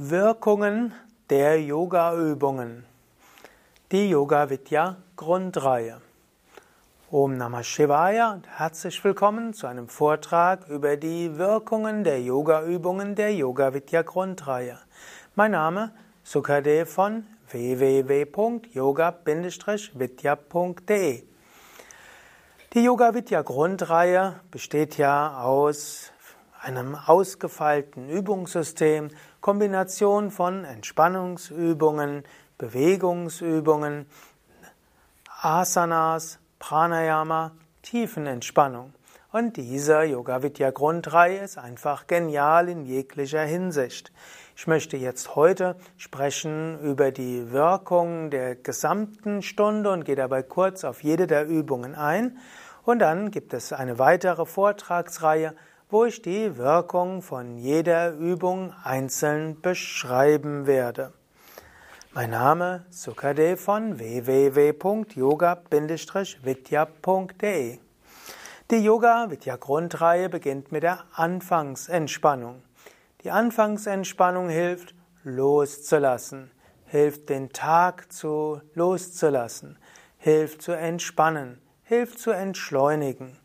Wirkungen der Yoga-Übungen. Die Yoga Vidya Grundreihe. Om Namah Shivaya und herzlich willkommen zu einem Vortrag über die Wirkungen der Yoga-Übungen der Yoga Vidya Grundreihe. Mein Name Sukadev von www.yoga-vidya.de. Die Yoga Vidya Grundreihe besteht ja aus einem ausgefeilten Übungssystem, Kombination von Entspannungsübungen, Bewegungsübungen, Asanas, Pranayama, Tiefenentspannung. Und diese Yoga Vidya Grundreihe ist einfach genial in jeglicher Hinsicht. Ich möchte jetzt heute sprechen über die Wirkung der gesamten Stunde und gehe dabei kurz auf jede der Übungen ein. Und dann gibt es eine weitere Vortragsreihe wo ich die Wirkung von jeder Übung einzeln beschreiben werde. Mein Name Sukadev von www.yoga-vidya.de Die Yoga Vidya Grundreihe beginnt mit der Anfangsentspannung. Die Anfangsentspannung hilft loszulassen, hilft den Tag zu loszulassen, hilft zu entspannen, hilft zu entschleunigen.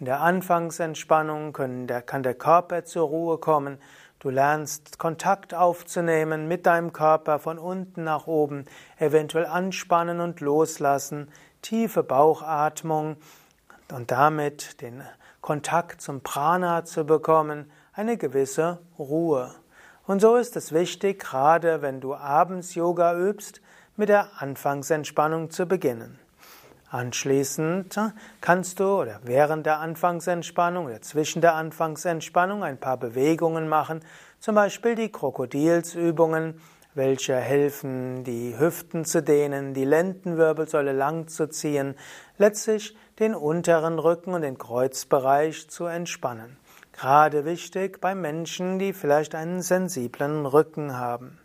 In der Anfangsentspannung der, kann der Körper zur Ruhe kommen. Du lernst Kontakt aufzunehmen mit deinem Körper von unten nach oben, eventuell anspannen und loslassen, tiefe Bauchatmung und damit den Kontakt zum Prana zu bekommen, eine gewisse Ruhe. Und so ist es wichtig, gerade wenn du abends Yoga übst, mit der Anfangsentspannung zu beginnen. Anschließend kannst du oder während der Anfangsentspannung oder zwischen der Anfangsentspannung ein paar Bewegungen machen, zum Beispiel die Krokodilsübungen, welche helfen, die Hüften zu dehnen, die Lendenwirbelsäule lang zu ziehen, letztlich den unteren Rücken und den Kreuzbereich zu entspannen. Gerade wichtig bei Menschen, die vielleicht einen sensiblen Rücken haben.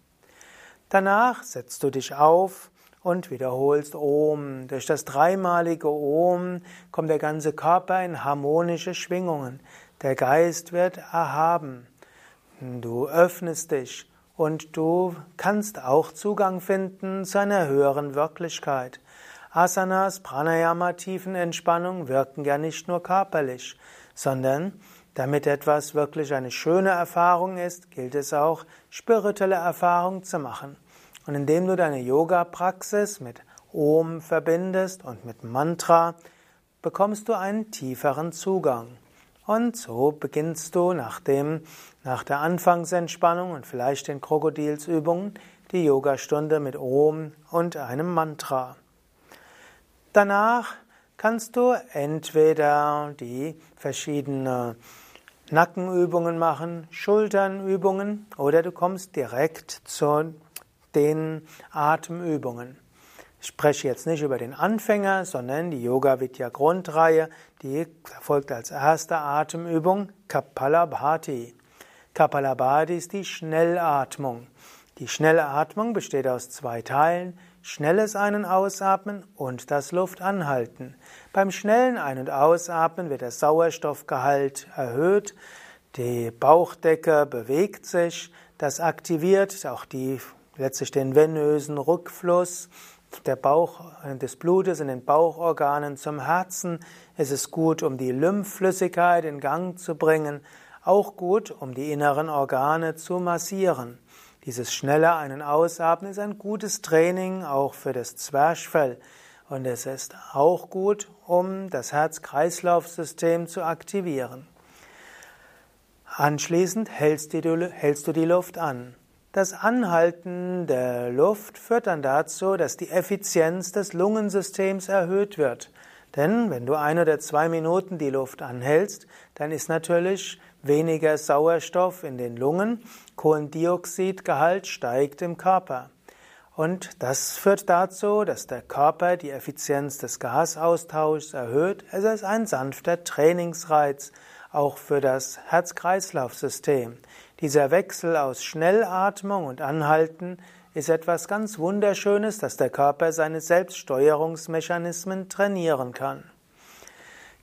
Danach setzt du dich auf, und wiederholst Om. Durch das dreimalige Om kommt der ganze Körper in harmonische Schwingungen. Der Geist wird erhaben. Du öffnest dich und du kannst auch Zugang finden zu einer höheren Wirklichkeit. Asanas, Pranayama, Tiefenentspannung wirken ja nicht nur körperlich, sondern damit etwas wirklich eine schöne Erfahrung ist, gilt es auch, spirituelle Erfahrung zu machen. Und indem du deine Yoga-Praxis mit Om verbindest und mit Mantra, bekommst du einen tieferen Zugang. Und so beginnst du nach, dem, nach der Anfangsentspannung und vielleicht den Krokodilsübungen die Yogastunde mit Om und einem Mantra. Danach kannst du entweder die verschiedenen Nackenübungen machen, Schulternübungen oder du kommst direkt zur den Atemübungen. Ich spreche jetzt nicht über den Anfänger, sondern die Yoga Vidya Grundreihe, die erfolgt als erste Atemübung Kapalabhati. Kapalabhati ist die Schnellatmung. Die Schnellatmung besteht aus zwei Teilen. Schnelles Ein- und Ausatmen und das Luftanhalten. Beim schnellen Ein- und Ausatmen wird der Sauerstoffgehalt erhöht, die Bauchdecke bewegt sich, das aktiviert auch die letztlich den venösen Rückfluss der Bauch, des Blutes in den Bauchorganen zum Herzen. Es ist gut, um die Lymphflüssigkeit in Gang zu bringen, auch gut, um die inneren Organe zu massieren. Dieses schnelle Ein- und Ausatmen ist ein gutes Training auch für das Zwerchfell. Und es ist auch gut, um das Herz-Kreislauf-System zu aktivieren. Anschließend hältst du die Luft an. Das Anhalten der Luft führt dann dazu, dass die Effizienz des Lungensystems erhöht wird. Denn wenn du ein oder zwei Minuten die Luft anhältst, dann ist natürlich weniger Sauerstoff in den Lungen, Kohlendioxidgehalt steigt im Körper. Und das führt dazu, dass der Körper die Effizienz des Gasaustauschs erhöht. Es ist ein sanfter Trainingsreiz, auch für das Herz-Kreislauf-System. Dieser Wechsel aus Schnellatmung und Anhalten ist etwas ganz Wunderschönes, dass der Körper seine Selbststeuerungsmechanismen trainieren kann.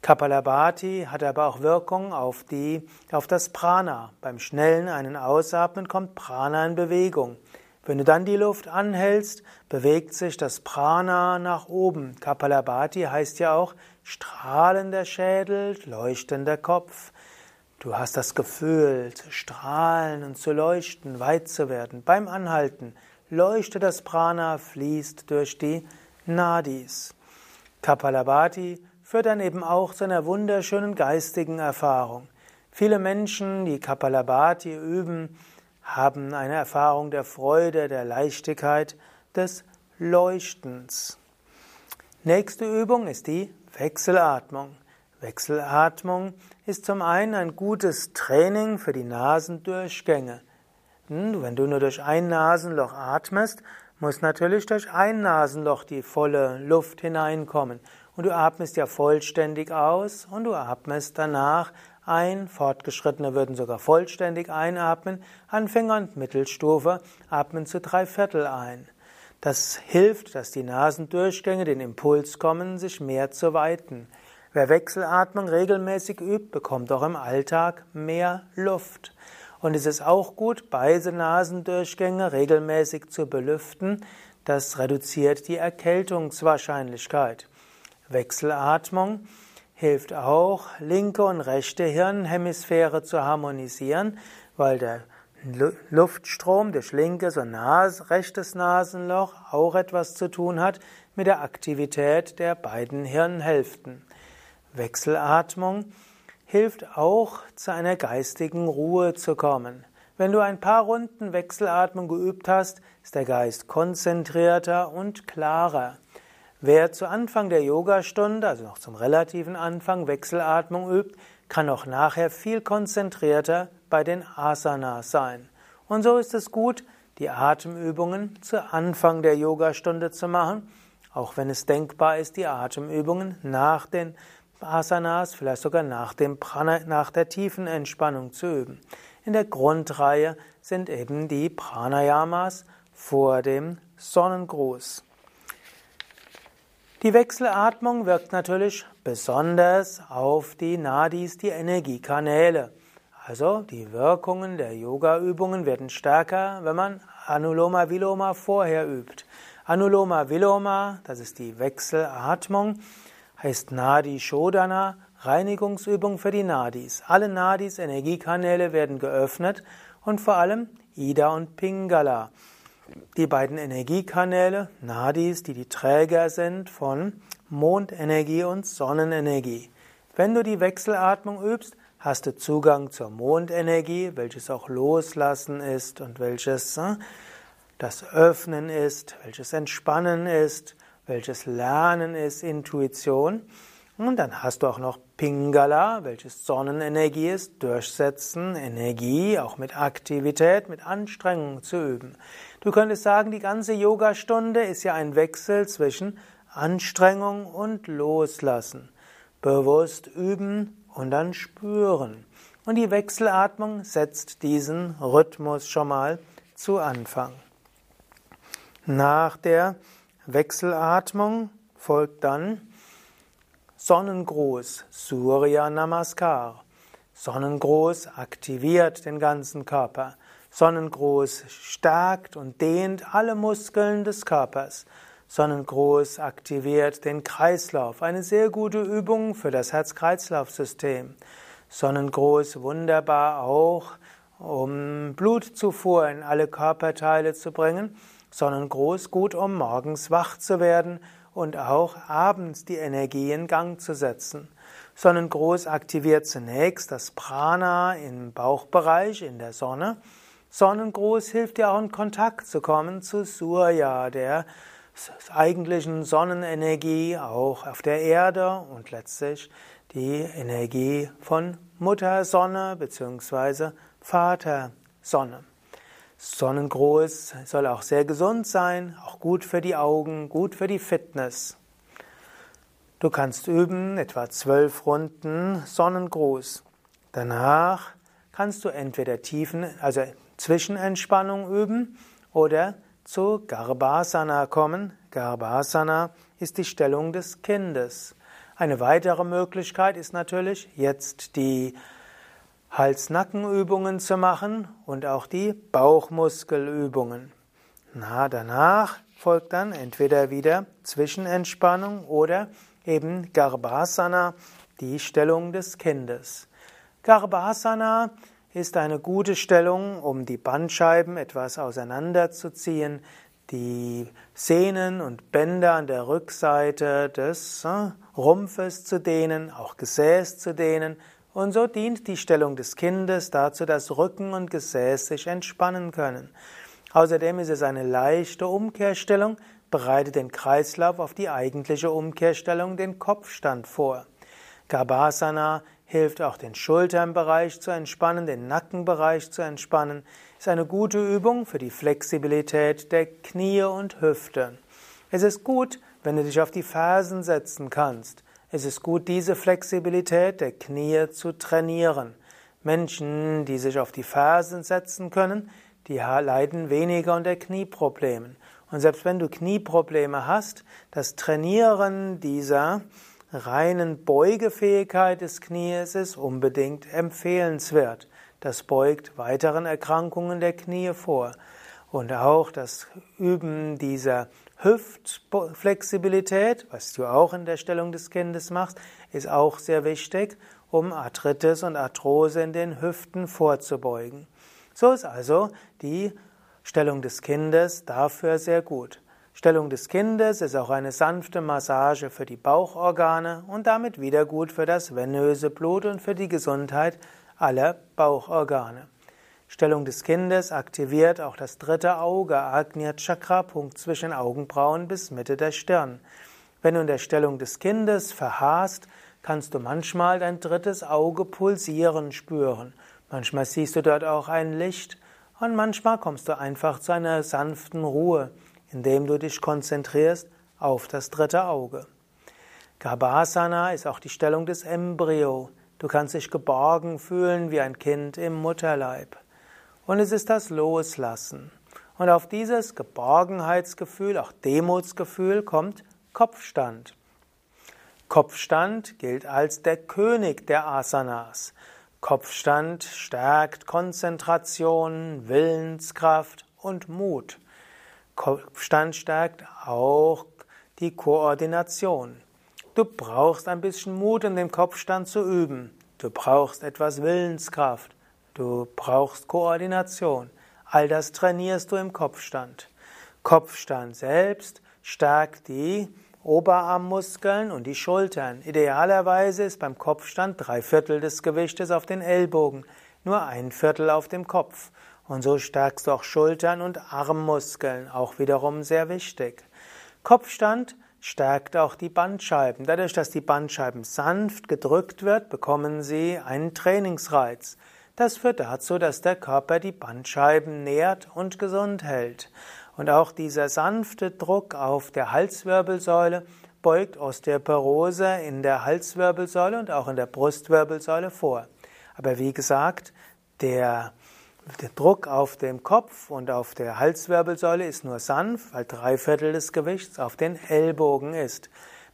Kapalabhati hat aber auch Wirkung auf, die, auf das Prana. Beim schnellen einen Ausatmen kommt Prana in Bewegung. Wenn du dann die Luft anhältst, bewegt sich das Prana nach oben. Kapalabhati heißt ja auch strahlender Schädel, leuchtender Kopf. Du hast das Gefühl, zu strahlen und zu leuchten, weit zu werden. Beim Anhalten leuchtet das Prana, fließt durch die Nadis. Kapalabhati führt dann eben auch zu einer wunderschönen geistigen Erfahrung. Viele Menschen, die Kapalabhati üben, haben eine Erfahrung der Freude, der Leichtigkeit, des Leuchtens. Nächste Übung ist die Wechselatmung. Wechselatmung ist zum einen ein gutes Training für die Nasendurchgänge. Hm, wenn du nur durch ein Nasenloch atmest, muss natürlich durch ein Nasenloch die volle Luft hineinkommen. Und du atmest ja vollständig aus und du atmest danach ein. Fortgeschrittene würden sogar vollständig einatmen. Anfänger und Mittelstufe atmen zu drei Viertel ein. Das hilft, dass die Nasendurchgänge den Impuls kommen, sich mehr zu weiten. Wer Wechselatmung regelmäßig übt, bekommt auch im Alltag mehr Luft. Und es ist auch gut, beide Nasendurchgänge regelmäßig zu belüften. Das reduziert die Erkältungswahrscheinlichkeit. Wechselatmung hilft auch, linke und rechte Hirnhemisphäre zu harmonisieren, weil der Luftstrom durch linkes und Nas rechtes Nasenloch auch etwas zu tun hat mit der Aktivität der beiden Hirnhälften. Wechselatmung hilft auch, zu einer geistigen Ruhe zu kommen. Wenn du ein paar Runden Wechselatmung geübt hast, ist der Geist konzentrierter und klarer. Wer zu Anfang der Yogastunde, also noch zum relativen Anfang, Wechselatmung übt, kann auch nachher viel konzentrierter bei den Asanas sein. Und so ist es gut, die Atemübungen zu Anfang der Yogastunde zu machen, auch wenn es denkbar ist, die Atemübungen nach den Asanas, vielleicht sogar nach, dem Prana, nach der tiefen Entspannung zu üben. In der Grundreihe sind eben die Pranayamas vor dem Sonnengruß. Die Wechselatmung wirkt natürlich besonders auf die Nadis, die Energiekanäle. Also die Wirkungen der Yoga-Übungen werden stärker, wenn man Anuloma Viloma vorher übt. Anuloma Viloma, das ist die Wechselatmung, heißt Nadi Shodana, Reinigungsübung für die Nadis. Alle Nadis, Energiekanäle werden geöffnet und vor allem Ida und Pingala die beiden Energiekanäle, Nadis, die die Träger sind von Mondenergie und Sonnenenergie. Wenn du die Wechselatmung übst, hast du Zugang zur Mondenergie, welches auch Loslassen ist und welches äh, das Öffnen ist, welches Entspannen ist, welches Lernen ist, Intuition. Und dann hast du auch noch Pingala, welches Sonnenenergie ist, Durchsetzen, Energie, auch mit Aktivität, mit Anstrengung zu üben. Du könntest sagen, die ganze Yogastunde ist ja ein Wechsel zwischen Anstrengung und Loslassen. Bewusst üben und dann spüren. Und die Wechselatmung setzt diesen Rhythmus schon mal zu Anfang. Nach der Wechselatmung folgt dann Sonnengruß, Surya Namaskar. Sonnengruß aktiviert den ganzen Körper. Sonnengruß stärkt und dehnt alle Muskeln des Körpers. Sonnengruß aktiviert den Kreislauf, eine sehr gute Übung für das Herz-Kreislauf-System. Sonnengruß wunderbar auch, um Blutzufuhr in alle Körperteile zu bringen. Sonnengruß gut, um morgens wach zu werden und auch abends die Energie in Gang zu setzen. Sonnengruß aktiviert zunächst das Prana im Bauchbereich in der Sonne. Sonnengruß hilft dir auch in Kontakt zu kommen zu Surya, der eigentlichen Sonnenenergie auch auf der Erde und letztlich die Energie von Mutter Sonne bzw. Vater Sonne. Sonnengruß soll auch sehr gesund sein, auch gut für die Augen, gut für die Fitness. Du kannst üben, etwa zwölf Runden Sonnengruß. Danach kannst du entweder tiefen, also Zwischenentspannung üben oder zu Garbhasana kommen. Garbhasana ist die Stellung des Kindes. Eine weitere Möglichkeit ist natürlich, jetzt die Hals-Nacken-Übungen zu machen und auch die Bauchmuskelübungen. Na, danach folgt dann entweder wieder Zwischenentspannung oder eben Garbhasana, die Stellung des Kindes. Garbhasana ist eine gute Stellung, um die Bandscheiben etwas auseinanderzuziehen, die Sehnen und Bänder an der Rückseite des äh, Rumpfes zu dehnen, auch Gesäß zu dehnen. Und so dient die Stellung des Kindes dazu, dass Rücken und Gesäß sich entspannen können. Außerdem ist es eine leichte Umkehrstellung, bereitet den Kreislauf auf die eigentliche Umkehrstellung, den Kopfstand vor. Garbhasana hilft auch den Schulternbereich zu entspannen, den Nackenbereich zu entspannen, ist eine gute Übung für die Flexibilität der Knie und Hüfte. Es ist gut, wenn du dich auf die Fersen setzen kannst. Es ist gut, diese Flexibilität der Knie zu trainieren. Menschen, die sich auf die Fersen setzen können, die leiden weniger unter Knieproblemen. Und selbst wenn du Knieprobleme hast, das Trainieren dieser reinen Beugefähigkeit des Knies ist unbedingt empfehlenswert. Das beugt weiteren Erkrankungen der Knie vor. Und auch das Üben dieser Hüftflexibilität, was du auch in der Stellung des Kindes machst, ist auch sehr wichtig, um Arthritis und Arthrose in den Hüften vorzubeugen. So ist also die Stellung des Kindes dafür sehr gut. Stellung des Kindes ist auch eine sanfte Massage für die Bauchorgane und damit wieder gut für das venöse Blut und für die Gesundheit aller Bauchorgane. Stellung des Kindes aktiviert auch das dritte Auge, Agnya Chakra, Punkt zwischen Augenbrauen bis Mitte der Stirn. Wenn du in der Stellung des Kindes verharrst, kannst du manchmal dein drittes Auge pulsieren spüren. Manchmal siehst du dort auch ein Licht und manchmal kommst du einfach zu einer sanften Ruhe indem du dich konzentrierst auf das dritte Auge. Garbhasana ist auch die Stellung des Embryo. Du kannst dich geborgen fühlen wie ein Kind im Mutterleib. Und es ist das Loslassen. Und auf dieses Geborgenheitsgefühl, auch Demutsgefühl, kommt Kopfstand. Kopfstand gilt als der König der Asanas. Kopfstand stärkt Konzentration, Willenskraft und Mut. Kopfstand stärkt auch die Koordination. Du brauchst ein bisschen Mut, um den Kopfstand zu üben. Du brauchst etwas Willenskraft. Du brauchst Koordination. All das trainierst du im Kopfstand. Kopfstand selbst stärkt die Oberarmmuskeln und die Schultern. Idealerweise ist beim Kopfstand drei Viertel des Gewichtes auf den Ellbogen, nur ein Viertel auf dem Kopf. Und so stärkst du auch Schultern und Armmuskeln, auch wiederum sehr wichtig. Kopfstand stärkt auch die Bandscheiben. Dadurch, dass die Bandscheiben sanft gedrückt wird, bekommen sie einen Trainingsreiz. Das führt dazu, dass der Körper die Bandscheiben nährt und gesund hält. Und auch dieser sanfte Druck auf der Halswirbelsäule beugt Osteoporose in der Halswirbelsäule und auch in der Brustwirbelsäule vor. Aber wie gesagt, der der Druck auf dem Kopf und auf der Halswirbelsäule ist nur sanft, weil drei Viertel des Gewichts auf den Ellbogen ist.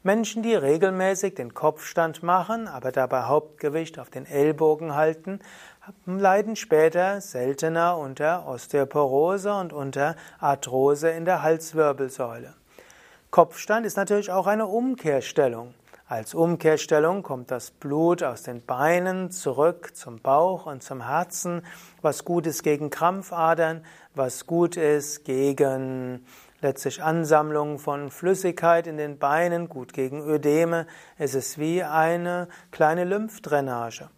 Menschen, die regelmäßig den Kopfstand machen, aber dabei Hauptgewicht auf den Ellbogen halten, leiden später seltener unter Osteoporose und unter Arthrose in der Halswirbelsäule. Kopfstand ist natürlich auch eine Umkehrstellung. Als Umkehrstellung kommt das Blut aus den Beinen zurück zum Bauch und zum Herzen, was gut ist gegen Krampfadern, was gut ist gegen letztlich Ansammlung von Flüssigkeit in den Beinen, gut gegen Ödeme. Es ist wie eine kleine Lymphdrainage.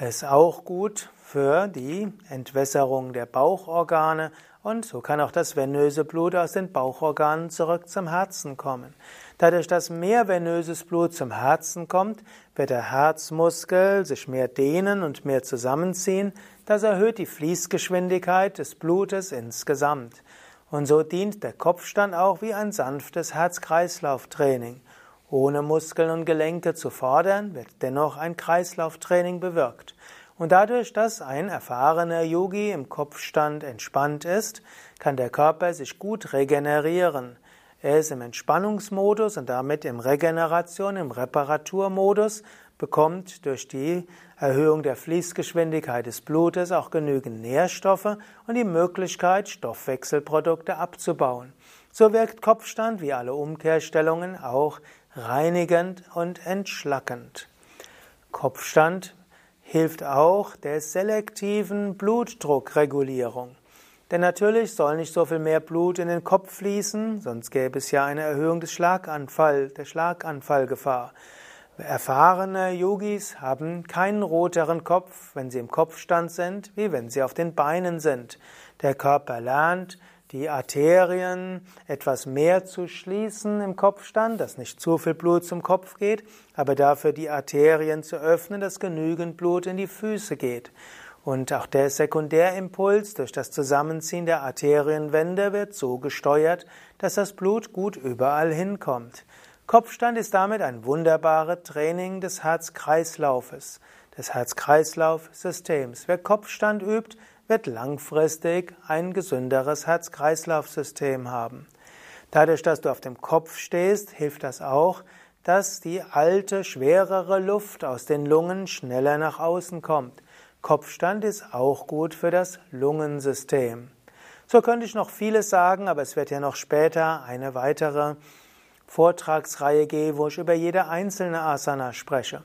Es ist auch gut für die Entwässerung der Bauchorgane und so kann auch das venöse Blut aus den Bauchorganen zurück zum Herzen kommen. Dadurch, dass mehr venöses Blut zum Herzen kommt, wird der Herzmuskel sich mehr dehnen und mehr zusammenziehen. Das erhöht die Fließgeschwindigkeit des Blutes insgesamt. Und so dient der Kopfstand auch wie ein sanftes Herz-Kreislauf-Training. Ohne Muskeln und Gelenke zu fordern, wird dennoch ein Kreislauftraining bewirkt. Und dadurch, dass ein erfahrener Yogi im Kopfstand entspannt ist, kann der Körper sich gut regenerieren. Er ist im Entspannungsmodus und damit im Regeneration, im Reparaturmodus, bekommt durch die Erhöhung der Fließgeschwindigkeit des Blutes auch genügend Nährstoffe und die Möglichkeit, Stoffwechselprodukte abzubauen. So wirkt Kopfstand wie alle Umkehrstellungen auch reinigend und entschlackend. Kopfstand hilft auch der selektiven Blutdruckregulierung. Denn natürlich soll nicht so viel mehr Blut in den Kopf fließen, sonst gäbe es ja eine Erhöhung des Schlaganfall, der Schlaganfallgefahr. Erfahrene Yogis haben keinen roteren Kopf, wenn sie im Kopfstand sind, wie wenn sie auf den Beinen sind. Der Körper lernt, die Arterien etwas mehr zu schließen im Kopfstand, dass nicht zu viel Blut zum Kopf geht, aber dafür die Arterien zu öffnen, dass genügend Blut in die Füße geht. Und auch der Sekundärimpuls durch das Zusammenziehen der Arterienwände wird so gesteuert, dass das Blut gut überall hinkommt. Kopfstand ist damit ein wunderbares Training des Herz-Kreislaufes, des Herz-Kreislauf-Systems. Wer Kopfstand übt, wird langfristig ein gesünderes Herz-Kreislauf-System haben. Dadurch, dass du auf dem Kopf stehst, hilft das auch, dass die alte, schwerere Luft aus den Lungen schneller nach außen kommt. Kopfstand ist auch gut für das Lungensystem. So könnte ich noch vieles sagen, aber es wird ja noch später eine weitere Vortragsreihe geben, wo ich über jede einzelne Asana spreche.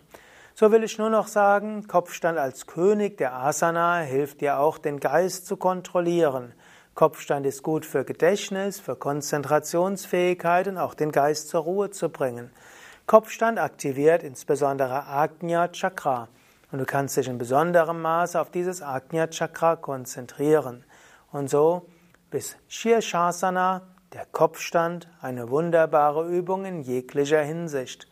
So will ich nur noch sagen, Kopfstand als König der Asana hilft dir auch, den Geist zu kontrollieren. Kopfstand ist gut für Gedächtnis, für Konzentrationsfähigkeit und auch den Geist zur Ruhe zu bringen. Kopfstand aktiviert insbesondere Agnya Chakra und du kannst dich in besonderem Maße auf dieses Agnya Chakra konzentrieren. Und so bis Shirshasana, der Kopfstand, eine wunderbare Übung in jeglicher Hinsicht.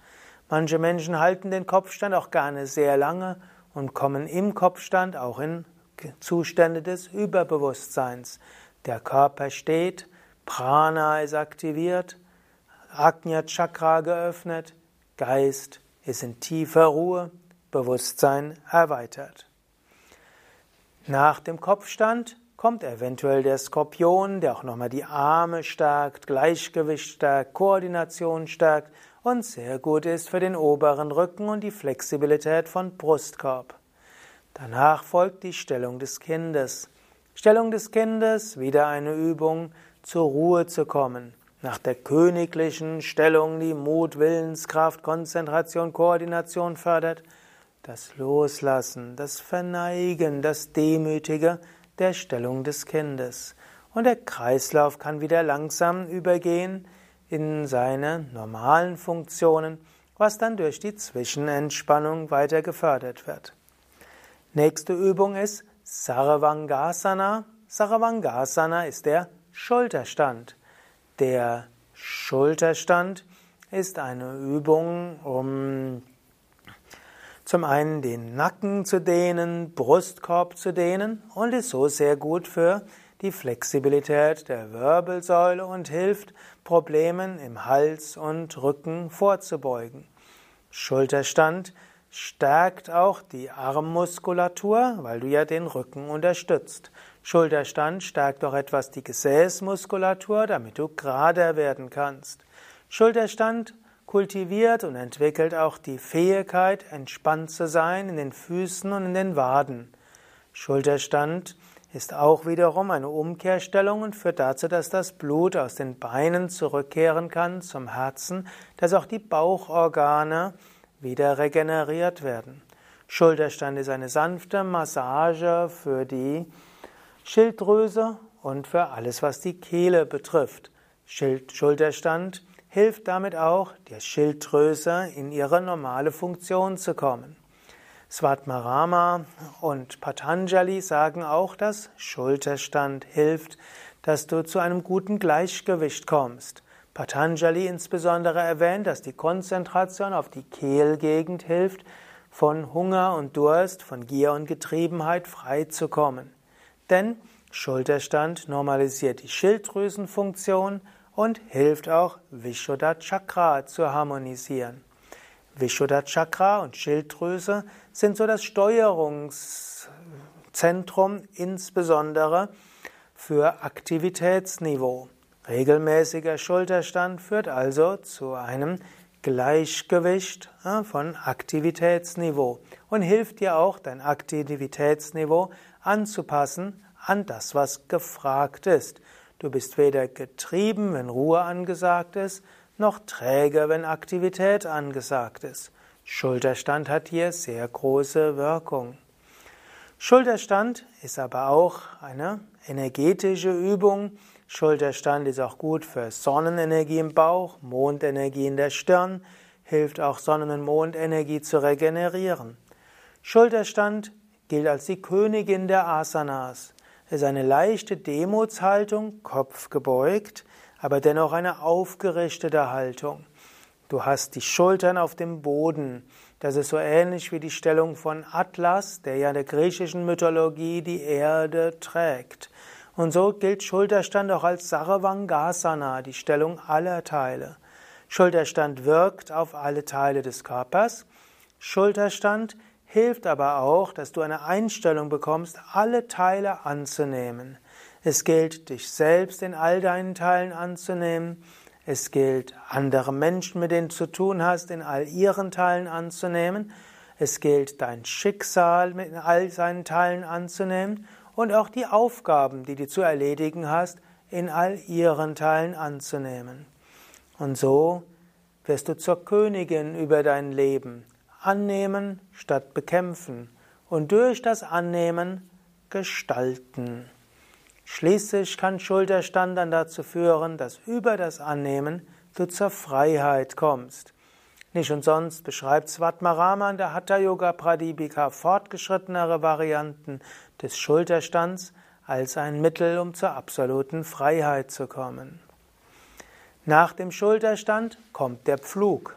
Manche Menschen halten den Kopfstand auch gerne sehr lange und kommen im Kopfstand auch in Zustände des Überbewusstseins. Der Körper steht, Prana ist aktiviert, Agnya Chakra geöffnet, Geist ist in tiefer Ruhe, Bewusstsein erweitert. Nach dem Kopfstand kommt eventuell der Skorpion, der auch nochmal die Arme stärkt, Gleichgewicht stärkt, Koordination stärkt und sehr gut ist für den oberen Rücken und die Flexibilität von Brustkorb. Danach folgt die Stellung des Kindes. Stellung des Kindes, wieder eine Übung, zur Ruhe zu kommen. Nach der königlichen Stellung, die Mut, Willenskraft, Konzentration, Koordination fördert, das Loslassen, das Verneigen, das Demütige der Stellung des Kindes. Und der Kreislauf kann wieder langsam übergehen in seine normalen Funktionen, was dann durch die Zwischenentspannung weiter gefördert wird. Nächste Übung ist Sarvangasana. Sarvangasana ist der Schulterstand. Der Schulterstand ist eine Übung, um zum einen den Nacken zu dehnen, Brustkorb zu dehnen und ist so sehr gut für die Flexibilität der Wirbelsäule und hilft, Problemen im Hals und Rücken vorzubeugen. Schulterstand stärkt auch die Armmuskulatur, weil du ja den Rücken unterstützt. Schulterstand stärkt auch etwas die Gesäßmuskulatur, damit du gerader werden kannst. Schulterstand kultiviert und entwickelt auch die Fähigkeit, entspannt zu sein in den Füßen und in den Waden. Schulterstand ist auch wiederum eine Umkehrstellung und führt dazu, dass das Blut aus den Beinen zurückkehren kann zum Herzen, dass auch die Bauchorgane wieder regeneriert werden. Schulterstand ist eine sanfte Massage für die Schilddrüse und für alles, was die Kehle betrifft. Schild Schulterstand hilft damit auch, der Schilddrüse in ihre normale Funktion zu kommen. Svatmarama und Patanjali sagen auch, dass Schulterstand hilft, dass du zu einem guten Gleichgewicht kommst. Patanjali insbesondere erwähnt, dass die Konzentration auf die Kehlgegend hilft, von Hunger und Durst, von Gier und Getriebenheit frei zu kommen. Denn Schulterstand normalisiert die Schilddrüsenfunktion und hilft auch Vishuddha Chakra zu harmonisieren. Vishuddha Chakra und Schilddrüse sind so das Steuerungszentrum insbesondere für Aktivitätsniveau. Regelmäßiger Schulterstand führt also zu einem Gleichgewicht von Aktivitätsniveau und hilft dir auch, dein Aktivitätsniveau anzupassen an das, was gefragt ist. Du bist weder getrieben, wenn Ruhe angesagt ist, noch träge, wenn Aktivität angesagt ist. Schulterstand hat hier sehr große Wirkung. Schulterstand ist aber auch eine energetische Übung. Schulterstand ist auch gut für Sonnenenergie im Bauch, Mondenergie in der Stirn, hilft auch Sonnen- und Mondenergie zu regenerieren. Schulterstand gilt als die Königin der Asanas. Es ist eine leichte Demutshaltung, Kopf gebeugt, aber dennoch eine aufgerichtete Haltung. Du hast die Schultern auf dem Boden. Das ist so ähnlich wie die Stellung von Atlas, der ja in der griechischen Mythologie die Erde trägt. Und so gilt Schulterstand auch als Sarvangasana, die Stellung aller Teile. Schulterstand wirkt auf alle Teile des Körpers. Schulterstand hilft aber auch, dass du eine Einstellung bekommst, alle Teile anzunehmen. Es gilt, dich selbst in all deinen Teilen anzunehmen. Es gilt, andere Menschen, mit denen du zu tun hast, in all ihren Teilen anzunehmen. Es gilt, dein Schicksal in all seinen Teilen anzunehmen und auch die Aufgaben, die du zu erledigen hast, in all ihren Teilen anzunehmen. Und so wirst du zur Königin über dein Leben. Annehmen statt bekämpfen und durch das Annehmen gestalten. Schließlich kann Schulterstand dann dazu führen, dass über das Annehmen du zur Freiheit kommst. Nicht umsonst beschreibt Svatmarama in der Hatha Yoga Pradipika fortgeschrittenere Varianten des Schulterstands als ein Mittel, um zur absoluten Freiheit zu kommen. Nach dem Schulterstand kommt der Pflug.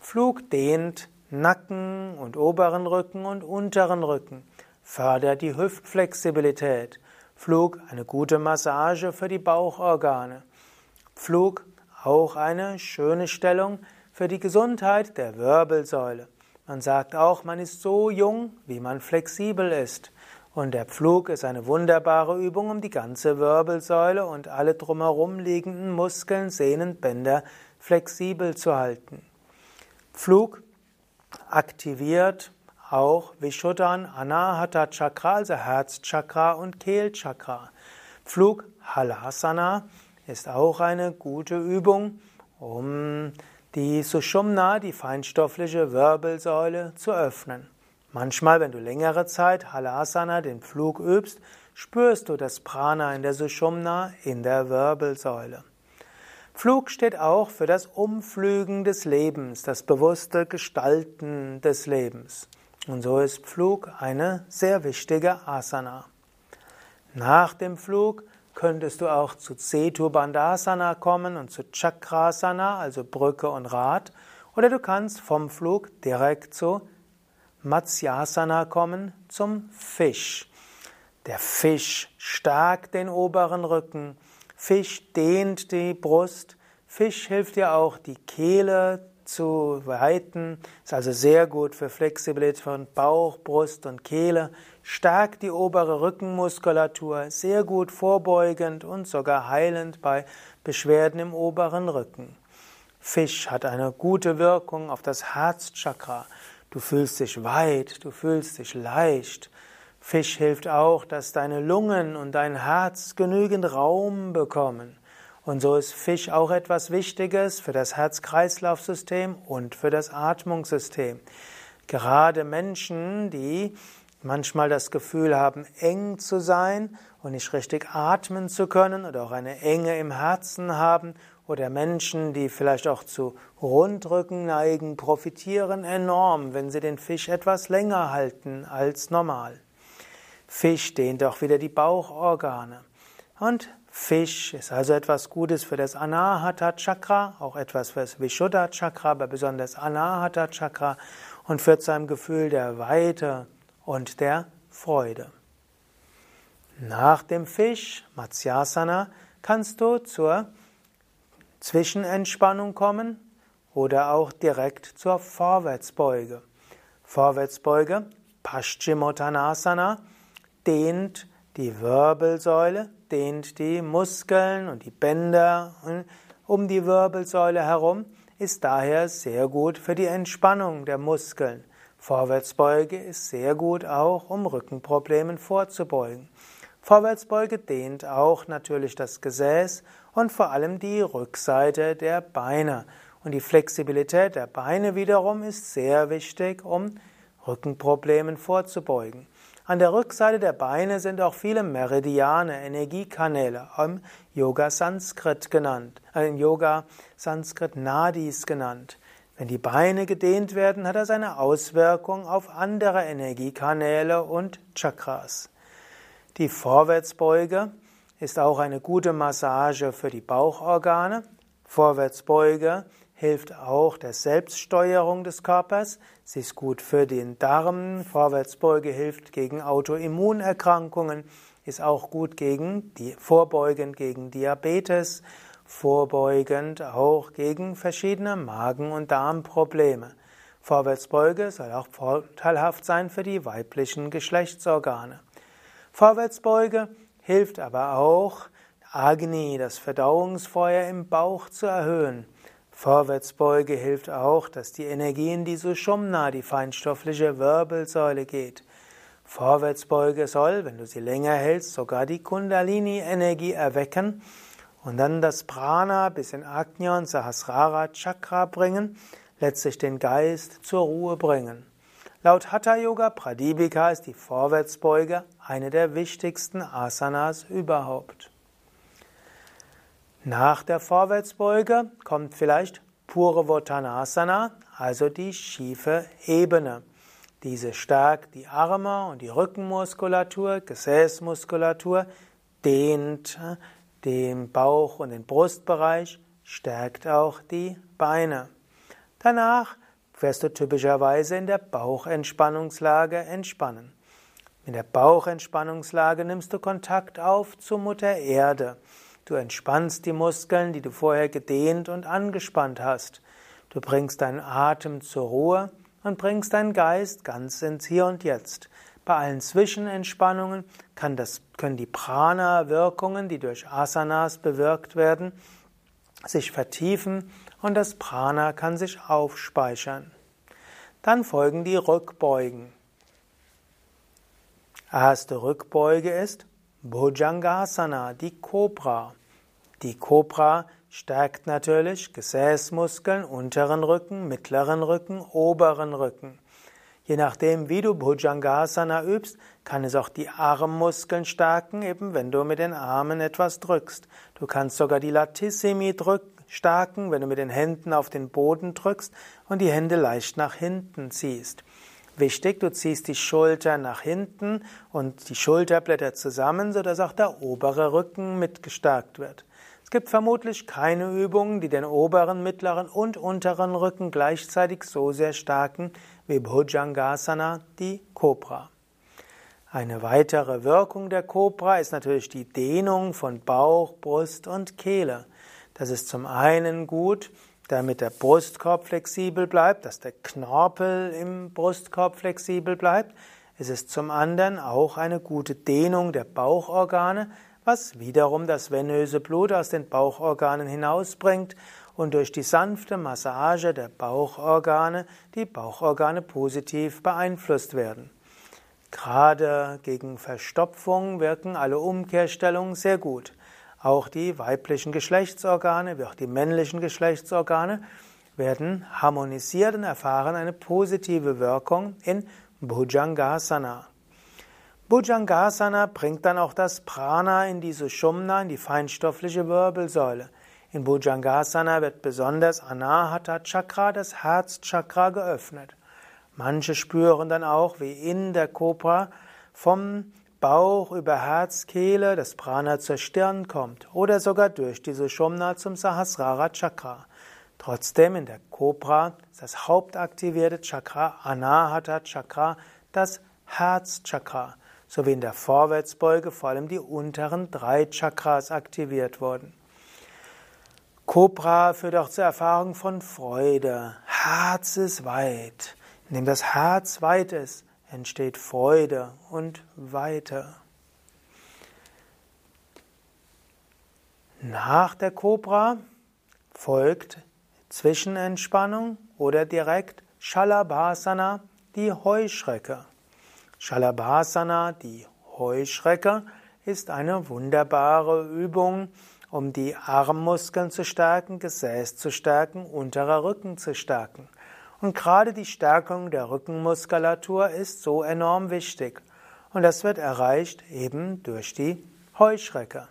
Pflug dehnt Nacken und oberen Rücken und unteren Rücken, fördert die Hüftflexibilität, Flug eine gute Massage für die Bauchorgane. Flug auch eine schöne Stellung für die Gesundheit der Wirbelsäule. Man sagt auch, man ist so jung, wie man flexibel ist. Und der Pflug ist eine wunderbare Übung, um die ganze Wirbelsäule und alle drumherum liegenden Muskeln, Sehnen, Bänder flexibel zu halten. Pflug aktiviert auch Vishuddhan, Anahata Chakra, also Herzchakra und Kehlchakra. Flug Halasana ist auch eine gute Übung, um die Sushumna, die feinstoffliche Wirbelsäule, zu öffnen. Manchmal, wenn du längere Zeit Halasana, den Flug übst, spürst du das Prana in der Sushumna in der Wirbelsäule. Flug steht auch für das Umflügen des Lebens, das bewusste Gestalten des Lebens. Und so ist Flug eine sehr wichtige Asana. Nach dem Flug könntest du auch zu Setu Bandhasana kommen und zu Chakrasana, also Brücke und Rad, oder du kannst vom Flug direkt zu Matsyasana kommen, zum Fisch. Der Fisch stärkt den oberen Rücken, Fisch dehnt die Brust, Fisch hilft dir auch, die Kehle zu weiten, ist also sehr gut für Flexibilität von Bauch, Brust und Kehle, stärkt die obere Rückenmuskulatur, sehr gut vorbeugend und sogar heilend bei Beschwerden im oberen Rücken. Fisch hat eine gute Wirkung auf das Herzchakra. Du fühlst dich weit, du fühlst dich leicht. Fisch hilft auch, dass deine Lungen und dein Herz genügend Raum bekommen. Und so ist Fisch auch etwas Wichtiges für das Herz-Kreislauf-System und für das Atmungssystem. Gerade Menschen, die manchmal das Gefühl haben, eng zu sein und nicht richtig atmen zu können oder auch eine Enge im Herzen haben oder Menschen, die vielleicht auch zu Rundrücken neigen, profitieren enorm, wenn sie den Fisch etwas länger halten als normal. Fisch dehnt auch wieder die Bauchorgane. Und Fisch ist also etwas Gutes für das Anahata Chakra, auch etwas für das Vishuddha Chakra, aber besonders Anahata Chakra und führt zu einem Gefühl der Weite und der Freude. Nach dem Fisch, Matsyasana, kannst du zur Zwischenentspannung kommen oder auch direkt zur Vorwärtsbeuge. Vorwärtsbeuge, Paschimottanasana, dehnt die Wirbelsäule, dehnt die Muskeln und die Bänder um die Wirbelsäule herum, ist daher sehr gut für die Entspannung der Muskeln. Vorwärtsbeuge ist sehr gut auch, um Rückenproblemen vorzubeugen. Vorwärtsbeuge dehnt auch natürlich das Gesäß und vor allem die Rückseite der Beine. Und die Flexibilität der Beine wiederum ist sehr wichtig, um Rückenproblemen vorzubeugen. An der Rückseite der Beine sind auch viele Meridiane, Energiekanäle, im Yoga Sanskrit genannt, äh, im Yoga Sanskrit Nadis genannt. Wenn die Beine gedehnt werden, hat das eine Auswirkung auf andere Energiekanäle und Chakras. Die Vorwärtsbeuge ist auch eine gute Massage für die Bauchorgane. Vorwärtsbeuge hilft auch der Selbststeuerung des Körpers. Sie ist gut für den Darm. Vorwärtsbeuge hilft gegen Autoimmunerkrankungen, ist auch gut gegen die vorbeugend gegen Diabetes, vorbeugend auch gegen verschiedene Magen- und Darmprobleme. Vorwärtsbeuge soll auch vorteilhaft sein für die weiblichen Geschlechtsorgane. Vorwärtsbeuge hilft aber auch, Agni, das Verdauungsfeuer im Bauch zu erhöhen. Vorwärtsbeuge hilft auch, dass die Energie in die Sushumna, die feinstoffliche Wirbelsäule geht. Vorwärtsbeuge soll, wenn du sie länger hältst, sogar die Kundalini-Energie erwecken und dann das Prana bis in Ajna und Sahasrara Chakra bringen, letztlich den Geist zur Ruhe bringen. Laut Hatha Yoga Pradipika ist die Vorwärtsbeuge eine der wichtigsten Asanas überhaupt. Nach der Vorwärtsbeuge kommt vielleicht Purvottanasana, also die schiefe Ebene. Diese stärkt die Arme und die Rückenmuskulatur, Gesäßmuskulatur, dehnt äh, den Bauch und den Brustbereich, stärkt auch die Beine. Danach wirst du typischerweise in der Bauchentspannungslage entspannen. In der Bauchentspannungslage nimmst du Kontakt auf zu Mutter Erde. Du entspannst die Muskeln, die du vorher gedehnt und angespannt hast. Du bringst deinen Atem zur Ruhe und bringst deinen Geist ganz ins Hier und Jetzt. Bei allen Zwischenentspannungen das, können die Prana-Wirkungen, die durch Asanas bewirkt werden, sich vertiefen und das Prana kann sich aufspeichern. Dann folgen die Rückbeugen. Erste Rückbeuge ist Bhujangasana, die Kobra. Die Kobra stärkt natürlich Gesäßmuskeln, unteren Rücken, mittleren Rücken, oberen Rücken. Je nachdem, wie du Bhujangasana übst, kann es auch die Armmuskeln stärken, eben wenn du mit den Armen etwas drückst. Du kannst sogar die Latissimi stärken, wenn du mit den Händen auf den Boden drückst und die Hände leicht nach hinten ziehst. Wichtig, du ziehst die Schulter nach hinten und die Schulterblätter zusammen, sodass auch der obere Rücken mitgestärkt wird. Es gibt vermutlich keine Übungen, die den oberen, mittleren und unteren Rücken gleichzeitig so sehr stärken wie Bhujangasana, die Cobra. Eine weitere Wirkung der Cobra ist natürlich die Dehnung von Bauch, Brust und Kehle. Das ist zum einen gut, damit der Brustkorb flexibel bleibt, dass der Knorpel im Brustkorb flexibel bleibt. Es ist zum anderen auch eine gute Dehnung der Bauchorgane, was wiederum das venöse Blut aus den Bauchorganen hinausbringt und durch die sanfte Massage der Bauchorgane die Bauchorgane positiv beeinflusst werden. Gerade gegen Verstopfung wirken alle Umkehrstellungen sehr gut. Auch die weiblichen Geschlechtsorgane wie auch die männlichen Geschlechtsorgane werden harmonisiert und erfahren eine positive Wirkung in Bhujangasana. Bhujangasana bringt dann auch das Prana in die Sushumna, in die feinstoffliche Wirbelsäule. In Bhujangasana wird besonders Anahata Chakra, das Herzchakra, geöffnet. Manche spüren dann auch, wie in der Kobra vom Bauch über Herz, Kehle, das Prana zur Stirn kommt oder sogar durch diese Shumna zum Sahasrara Chakra. Trotzdem in der Cobra ist das hauptaktivierte Chakra Anahata Chakra das Herzchakra, sowie in der Vorwärtsbeuge vor allem die unteren drei Chakras aktiviert wurden. Cobra führt auch zur Erfahrung von Freude. Herz ist weit. Indem das Herz weit ist, entsteht Freude und Weite. Nach der Kobra folgt Zwischenentspannung oder direkt Shalabhasana, die Heuschrecke. Shalabhasana, die Heuschrecke, ist eine wunderbare Übung, um die Armmuskeln zu stärken, Gesäß zu stärken, unterer Rücken zu stärken. Und gerade die Stärkung der Rückenmuskulatur ist so enorm wichtig. Und das wird erreicht eben durch die Heuschrecke.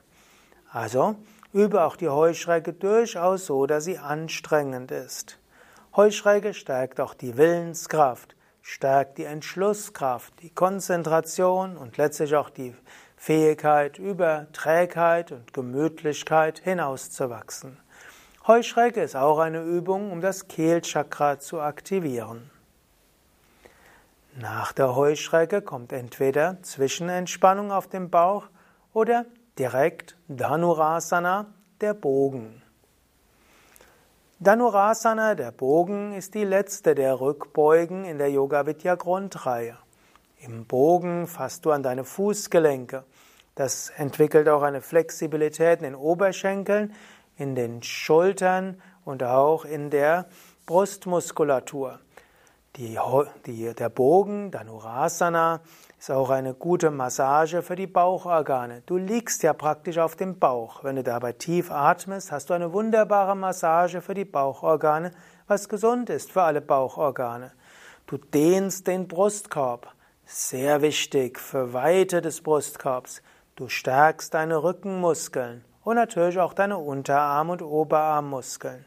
Also übe auch die Heuschrecke durchaus so, dass sie anstrengend ist. Heuschrecke stärkt auch die Willenskraft, stärkt die Entschlusskraft, die Konzentration und letztlich auch die Fähigkeit, über Trägheit und Gemütlichkeit hinauszuwachsen. Heuschrecke ist auch eine Übung, um das Kehlchakra zu aktivieren. Nach der Heuschrecke kommt entweder Zwischenentspannung auf dem Bauch oder direkt Dhanurasana, der Bogen. Dhanurasana, der Bogen, ist die letzte der Rückbeugen in der Yoga Vidya Grundreihe. Im Bogen fasst du an deine Fußgelenke. Das entwickelt auch eine Flexibilität in den Oberschenkeln, in den Schultern und auch in der Brustmuskulatur. Die, die, der Bogen, Dhanurasana, ist auch eine gute Massage für die Bauchorgane. Du liegst ja praktisch auf dem Bauch. Wenn du dabei tief atmest, hast du eine wunderbare Massage für die Bauchorgane, was gesund ist für alle Bauchorgane. Du dehnst den Brustkorb. Sehr wichtig für Weite des Brustkorbs. Du stärkst deine Rückenmuskeln und natürlich auch deine Unterarm- und Oberarmmuskeln.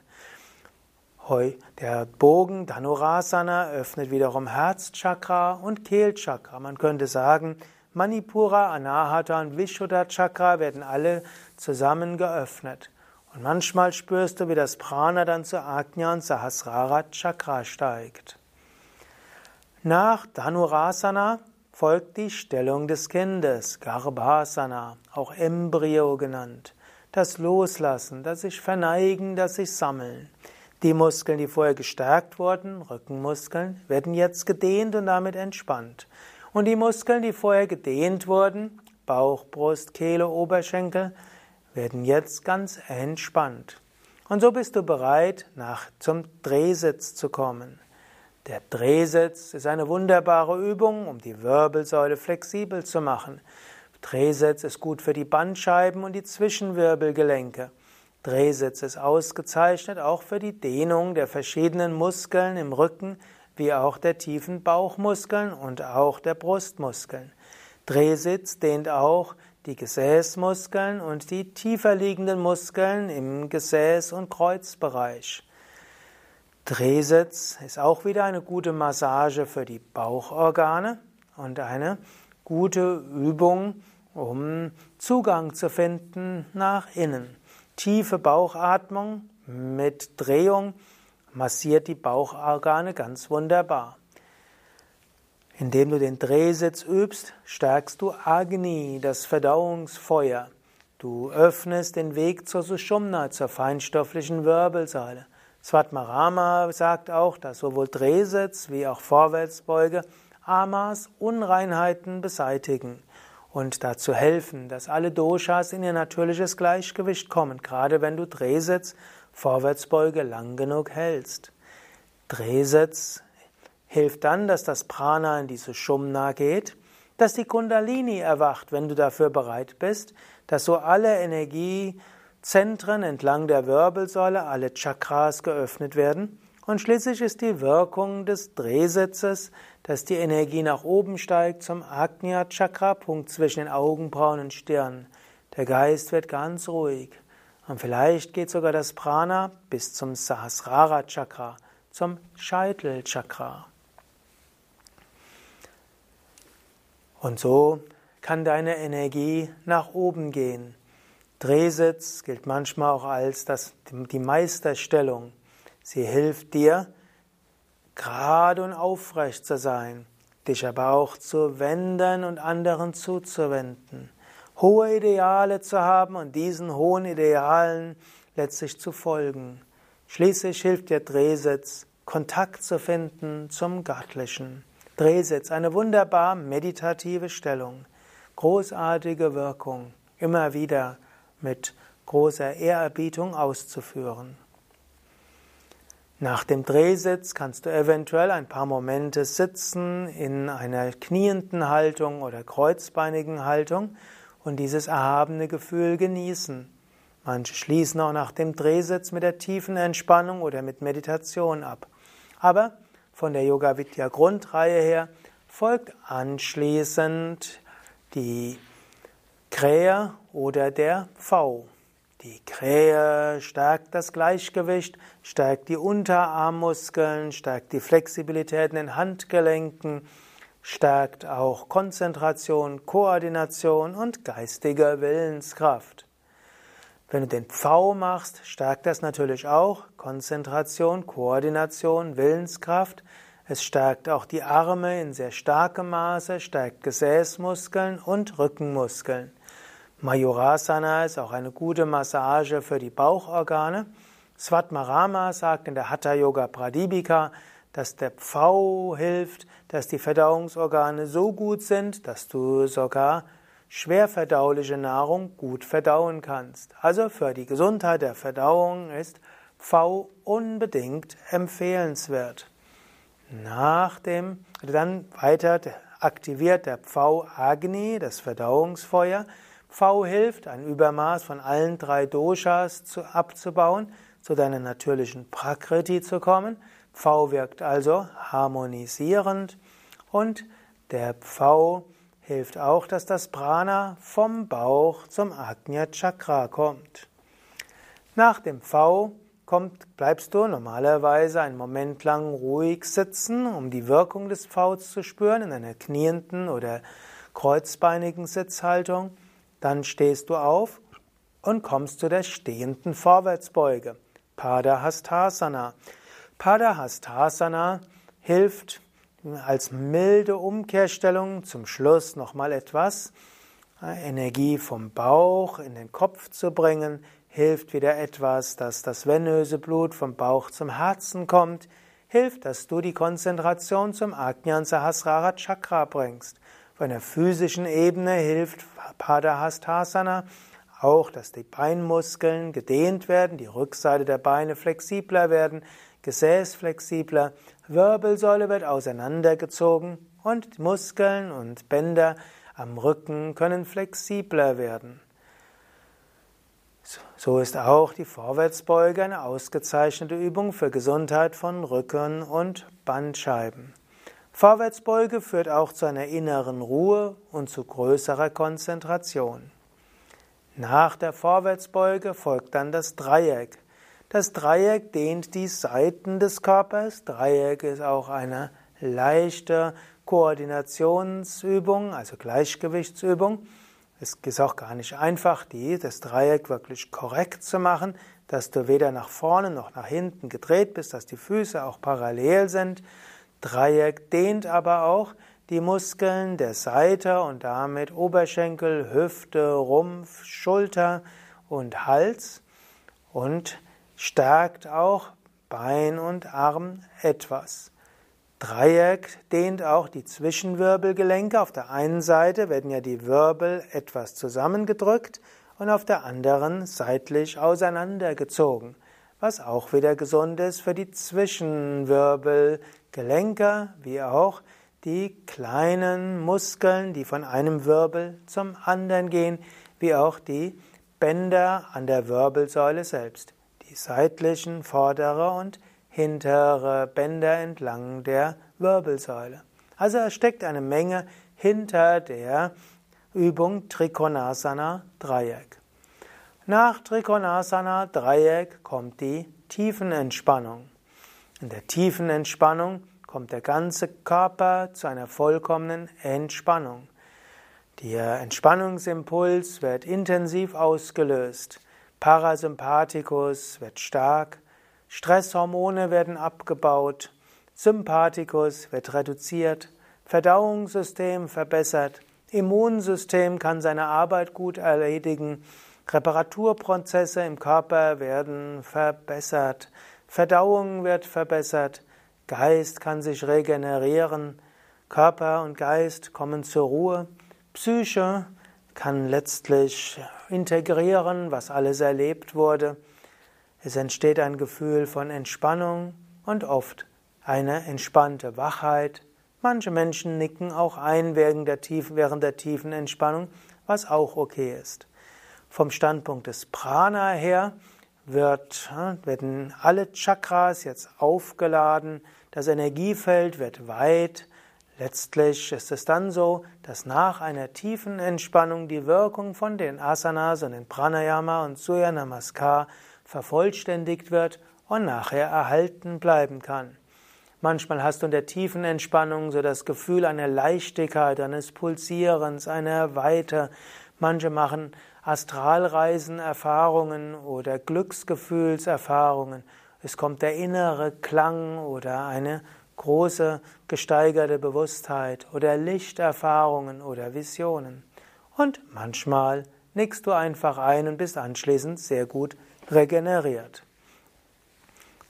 Der Bogen Dhanurasana öffnet wiederum Herzchakra und Kehlchakra. Man könnte sagen, Manipura, Anahata und Vishuddha Chakra werden alle zusammen geöffnet. Und manchmal spürst du, wie das Prana dann zu Ajna und Sahasrara Chakra steigt. Nach Dhanurasana folgt die Stellung des Kindes, Garbhasana, auch Embryo genannt. Das Loslassen, das sich verneigen, das sich sammeln. Die Muskeln, die vorher gestärkt wurden, Rückenmuskeln, werden jetzt gedehnt und damit entspannt. Und die Muskeln, die vorher gedehnt wurden, Bauch, Brust, Kehle, Oberschenkel, werden jetzt ganz entspannt. Und so bist du bereit, nach zum Drehsitz zu kommen. Der Drehsitz ist eine wunderbare Übung, um die Wirbelsäule flexibel zu machen. Drehsitz ist gut für die Bandscheiben und die Zwischenwirbelgelenke. Drehsitz ist ausgezeichnet auch für die Dehnung der verschiedenen Muskeln im Rücken, wie auch der tiefen Bauchmuskeln und auch der Brustmuskeln. Drehsitz dehnt auch die Gesäßmuskeln und die tiefer liegenden Muskeln im Gesäß- und Kreuzbereich. Drehsitz ist auch wieder eine gute Massage für die Bauchorgane und eine gute Übung, um Zugang zu finden nach innen. Tiefe Bauchatmung mit Drehung massiert die Bauchorgane ganz wunderbar. Indem du den Drehsitz übst, stärkst du Agni, das Verdauungsfeuer. Du öffnest den Weg zur Sushumna, zur feinstofflichen Wirbelsäule. Svatmarama sagt auch, dass sowohl Drehsitz wie auch Vorwärtsbeuge Amas Unreinheiten beseitigen und dazu helfen, dass alle Doshas in ihr natürliches Gleichgewicht kommen, gerade wenn du Drehsitz, Vorwärtsbeuge lang genug hältst. Drehsitz hilft dann, dass das Prana in diese Shumna geht, dass die Kundalini erwacht, wenn du dafür bereit bist, dass so alle Energie Zentren entlang der Wirbelsäule, alle Chakras geöffnet werden. Und schließlich ist die Wirkung des Drehsitzes, dass die Energie nach oben steigt zum Agnya Chakra, Punkt zwischen den Augenbrauen und Stirn. Der Geist wird ganz ruhig. Und vielleicht geht sogar das Prana bis zum Sahasrara Chakra, zum Scheitel Chakra. Und so kann deine Energie nach oben gehen. Drehsitz gilt manchmal auch als das, die Meisterstellung. Sie hilft dir, gerade und aufrecht zu sein, dich aber auch zu wenden und anderen zuzuwenden, hohe Ideale zu haben und diesen hohen Idealen letztlich zu folgen. Schließlich hilft dir Drehsitz, Kontakt zu finden zum Göttlichen. Drehsitz, eine wunderbar meditative Stellung, großartige Wirkung, immer wieder mit großer Ehrerbietung auszuführen. Nach dem Drehsitz kannst du eventuell ein paar Momente sitzen in einer knienden Haltung oder kreuzbeinigen Haltung und dieses erhabene Gefühl genießen. Manche schließen auch nach dem Drehsitz mit der tiefen Entspannung oder mit Meditation ab. Aber von der Yoga Vidya Grundreihe her folgt anschließend die Krähe oder der V. Die Krähe stärkt das Gleichgewicht, stärkt die Unterarmmuskeln, stärkt die Flexibilität in den Handgelenken, stärkt auch Konzentration, Koordination und geistige Willenskraft. Wenn du den Pfau machst, stärkt das natürlich auch Konzentration, Koordination, Willenskraft. Es stärkt auch die Arme in sehr starkem Maße, stärkt Gesäßmuskeln und Rückenmuskeln. Majorasana ist auch eine gute Massage für die Bauchorgane. Svatmarama sagt in der Hatha Yoga Pradipika, dass der Pfau hilft, dass die Verdauungsorgane so gut sind, dass du sogar schwer verdauliche Nahrung gut verdauen kannst. Also für die Gesundheit der Verdauung ist Pfau unbedingt empfehlenswert. Nach dem, dann weiter aktiviert der Pfau Agni, das Verdauungsfeuer, V hilft, ein Übermaß von allen drei Doshas zu, abzubauen, zu deiner natürlichen Prakriti zu kommen. V wirkt also harmonisierend und der V hilft auch, dass das Prana vom Bauch zum Ajna Chakra kommt. Nach dem V kommt, bleibst du normalerweise einen Moment lang ruhig sitzen, um die Wirkung des Vs zu spüren, in einer knienden oder kreuzbeinigen Sitzhaltung. Dann stehst du auf und kommst zu der stehenden Vorwärtsbeuge. Padahastasana. Padahastasana hilft als milde Umkehrstellung zum Schluss nochmal etwas Energie vom Bauch in den Kopf zu bringen, hilft wieder etwas, dass das venöse Blut vom Bauch zum Herzen kommt, hilft, dass du die Konzentration zum Ajnan Sahasrara Chakra bringst. Von der physischen Ebene hilft Padahastasana auch, dass die Beinmuskeln gedehnt werden, die Rückseite der Beine flexibler werden, Gesäß flexibler, Wirbelsäule wird auseinandergezogen und Muskeln und Bänder am Rücken können flexibler werden. So ist auch die Vorwärtsbeuge eine ausgezeichnete Übung für Gesundheit von Rücken und Bandscheiben. Vorwärtsbeuge führt auch zu einer inneren Ruhe und zu größerer Konzentration. Nach der Vorwärtsbeuge folgt dann das Dreieck. Das Dreieck dehnt die Seiten des Körpers. Dreieck ist auch eine leichte Koordinationsübung, also Gleichgewichtsübung. Es ist auch gar nicht einfach, die, das Dreieck wirklich korrekt zu machen, dass du weder nach vorne noch nach hinten gedreht bist, dass die Füße auch parallel sind. Dreieck dehnt aber auch die Muskeln der Seite und damit Oberschenkel, Hüfte, Rumpf, Schulter und Hals und stärkt auch Bein und Arm etwas. Dreieck dehnt auch die Zwischenwirbelgelenke. Auf der einen Seite werden ja die Wirbel etwas zusammengedrückt und auf der anderen seitlich auseinandergezogen, was auch wieder gesund ist für die Zwischenwirbel Gelenke wie auch die kleinen Muskeln, die von einem Wirbel zum anderen gehen, wie auch die Bänder an der Wirbelsäule selbst, die seitlichen, vordere und hintere Bänder entlang der Wirbelsäule. Also es steckt eine Menge hinter der Übung Trikonasana Dreieck. Nach Trikonasana Dreieck kommt die Tiefenentspannung. In der tiefen Entspannung kommt der ganze Körper zu einer vollkommenen Entspannung. Der Entspannungsimpuls wird intensiv ausgelöst. Parasympathikus wird stark. Stresshormone werden abgebaut. Sympathikus wird reduziert. Verdauungssystem verbessert. Immunsystem kann seine Arbeit gut erledigen. Reparaturprozesse im Körper werden verbessert. Verdauung wird verbessert, Geist kann sich regenerieren, Körper und Geist kommen zur Ruhe, Psyche kann letztlich integrieren, was alles erlebt wurde. Es entsteht ein Gefühl von Entspannung und oft eine entspannte Wachheit. Manche Menschen nicken auch ein während der, tiefen, während der tiefen Entspannung, was auch okay ist. Vom Standpunkt des Prana her wird, werden alle Chakras jetzt aufgeladen, das Energiefeld wird weit. Letztlich ist es dann so, dass nach einer tiefen Entspannung die Wirkung von den Asanas und den Pranayama und Surya Namaskar vervollständigt wird und nachher erhalten bleiben kann. Manchmal hast du in der tiefen Entspannung so das Gefühl einer Leichtigkeit, eines Pulsierens, einer Weite. Manche machen Astralreisen, Erfahrungen oder Glücksgefühlserfahrungen. Es kommt der innere Klang oder eine große gesteigerte Bewusstheit oder Lichterfahrungen oder Visionen. Und manchmal nickst du einfach ein und bist anschließend sehr gut regeneriert.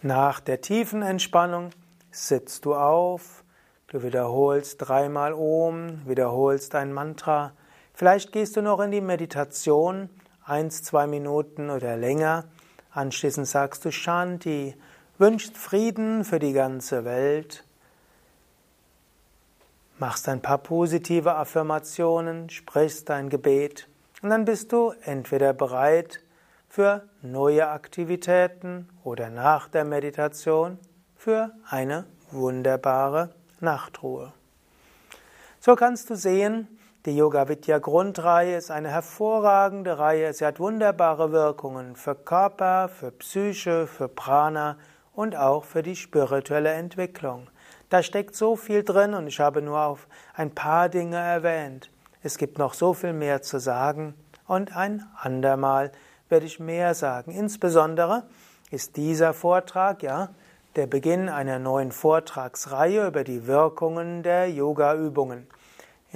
Nach der tiefen Entspannung sitzt du auf, du wiederholst dreimal Om, wiederholst ein Mantra, Vielleicht gehst du noch in die Meditation, eins, zwei Minuten oder länger. Anschließend sagst du Shanti, wünschst Frieden für die ganze Welt. Machst ein paar positive Affirmationen, sprichst dein Gebet und dann bist du entweder bereit für neue Aktivitäten oder nach der Meditation für eine wunderbare Nachtruhe. So kannst du sehen, die Yoga Vidya Grundreihe ist eine hervorragende Reihe. Sie hat wunderbare Wirkungen für Körper, für Psyche, für Prana und auch für die spirituelle Entwicklung. Da steckt so viel drin und ich habe nur auf ein paar Dinge erwähnt. Es gibt noch so viel mehr zu sagen und ein andermal werde ich mehr sagen. Insbesondere ist dieser Vortrag ja der Beginn einer neuen Vortragsreihe über die Wirkungen der Yoga-Übungen.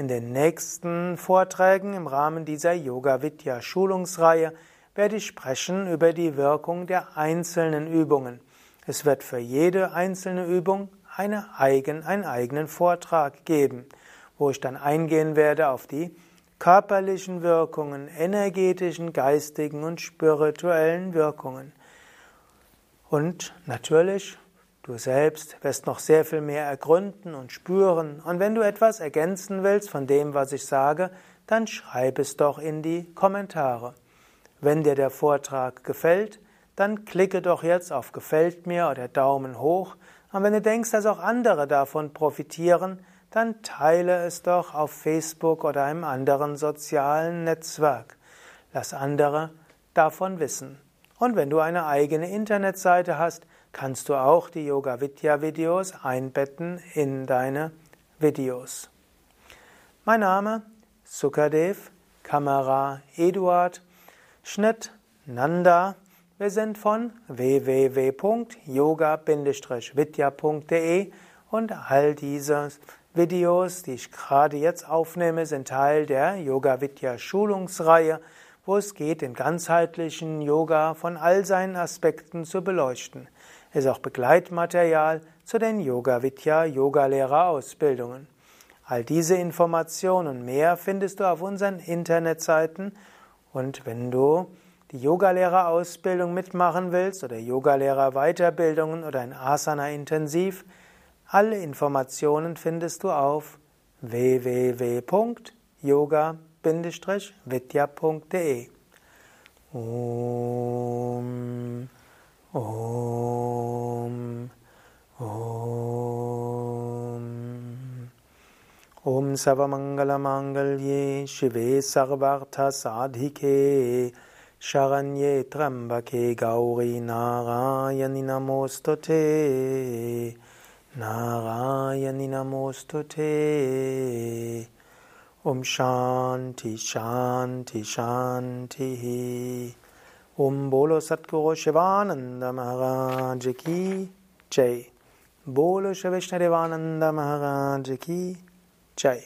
In den nächsten Vorträgen im Rahmen dieser Yoga Vidya Schulungsreihe werde ich sprechen über die Wirkung der einzelnen Übungen. Es wird für jede einzelne Übung eine eigen, einen eigenen Vortrag geben, wo ich dann eingehen werde auf die körperlichen Wirkungen, energetischen, geistigen und spirituellen Wirkungen. Und natürlich Du selbst wirst noch sehr viel mehr ergründen und spüren. Und wenn du etwas ergänzen willst von dem, was ich sage, dann schreib es doch in die Kommentare. Wenn dir der Vortrag gefällt, dann klicke doch jetzt auf Gefällt mir oder Daumen hoch. Und wenn du denkst, dass auch andere davon profitieren, dann teile es doch auf Facebook oder einem anderen sozialen Netzwerk. Lass andere davon wissen. Und wenn du eine eigene Internetseite hast, kannst du auch die Yoga Vidya Videos einbetten in deine Videos. Mein Name Sukadev, Kamera Eduard, Schnitt Nanda. Wir sind von www.yoga-vidya.de und all diese Videos, die ich gerade jetzt aufnehme, sind Teil der Yoga Vidya Schulungsreihe, wo es geht, den ganzheitlichen Yoga von all seinen Aspekten zu beleuchten ist auch Begleitmaterial zu den Yoga Vidya Yogalehrerausbildungen. All diese Informationen und mehr findest du auf unseren Internetseiten und wenn du die Yogalehrerausbildung mitmachen willst oder Yogalehrer Weiterbildungen oder ein Asana Intensiv, alle Informationen findest du auf www.yoga-vidya.de. Om Om. Om. Om Savamangalamangalye Shive Sarvartha Sadhike Sharanye Trambake Gauri Narayani Namostute Narayani Namostute Om Shanti Shanti Shanti ओम बोलो सतगुरु शिवानंद महाराज की जय। बोलो शिव महाराज की जय।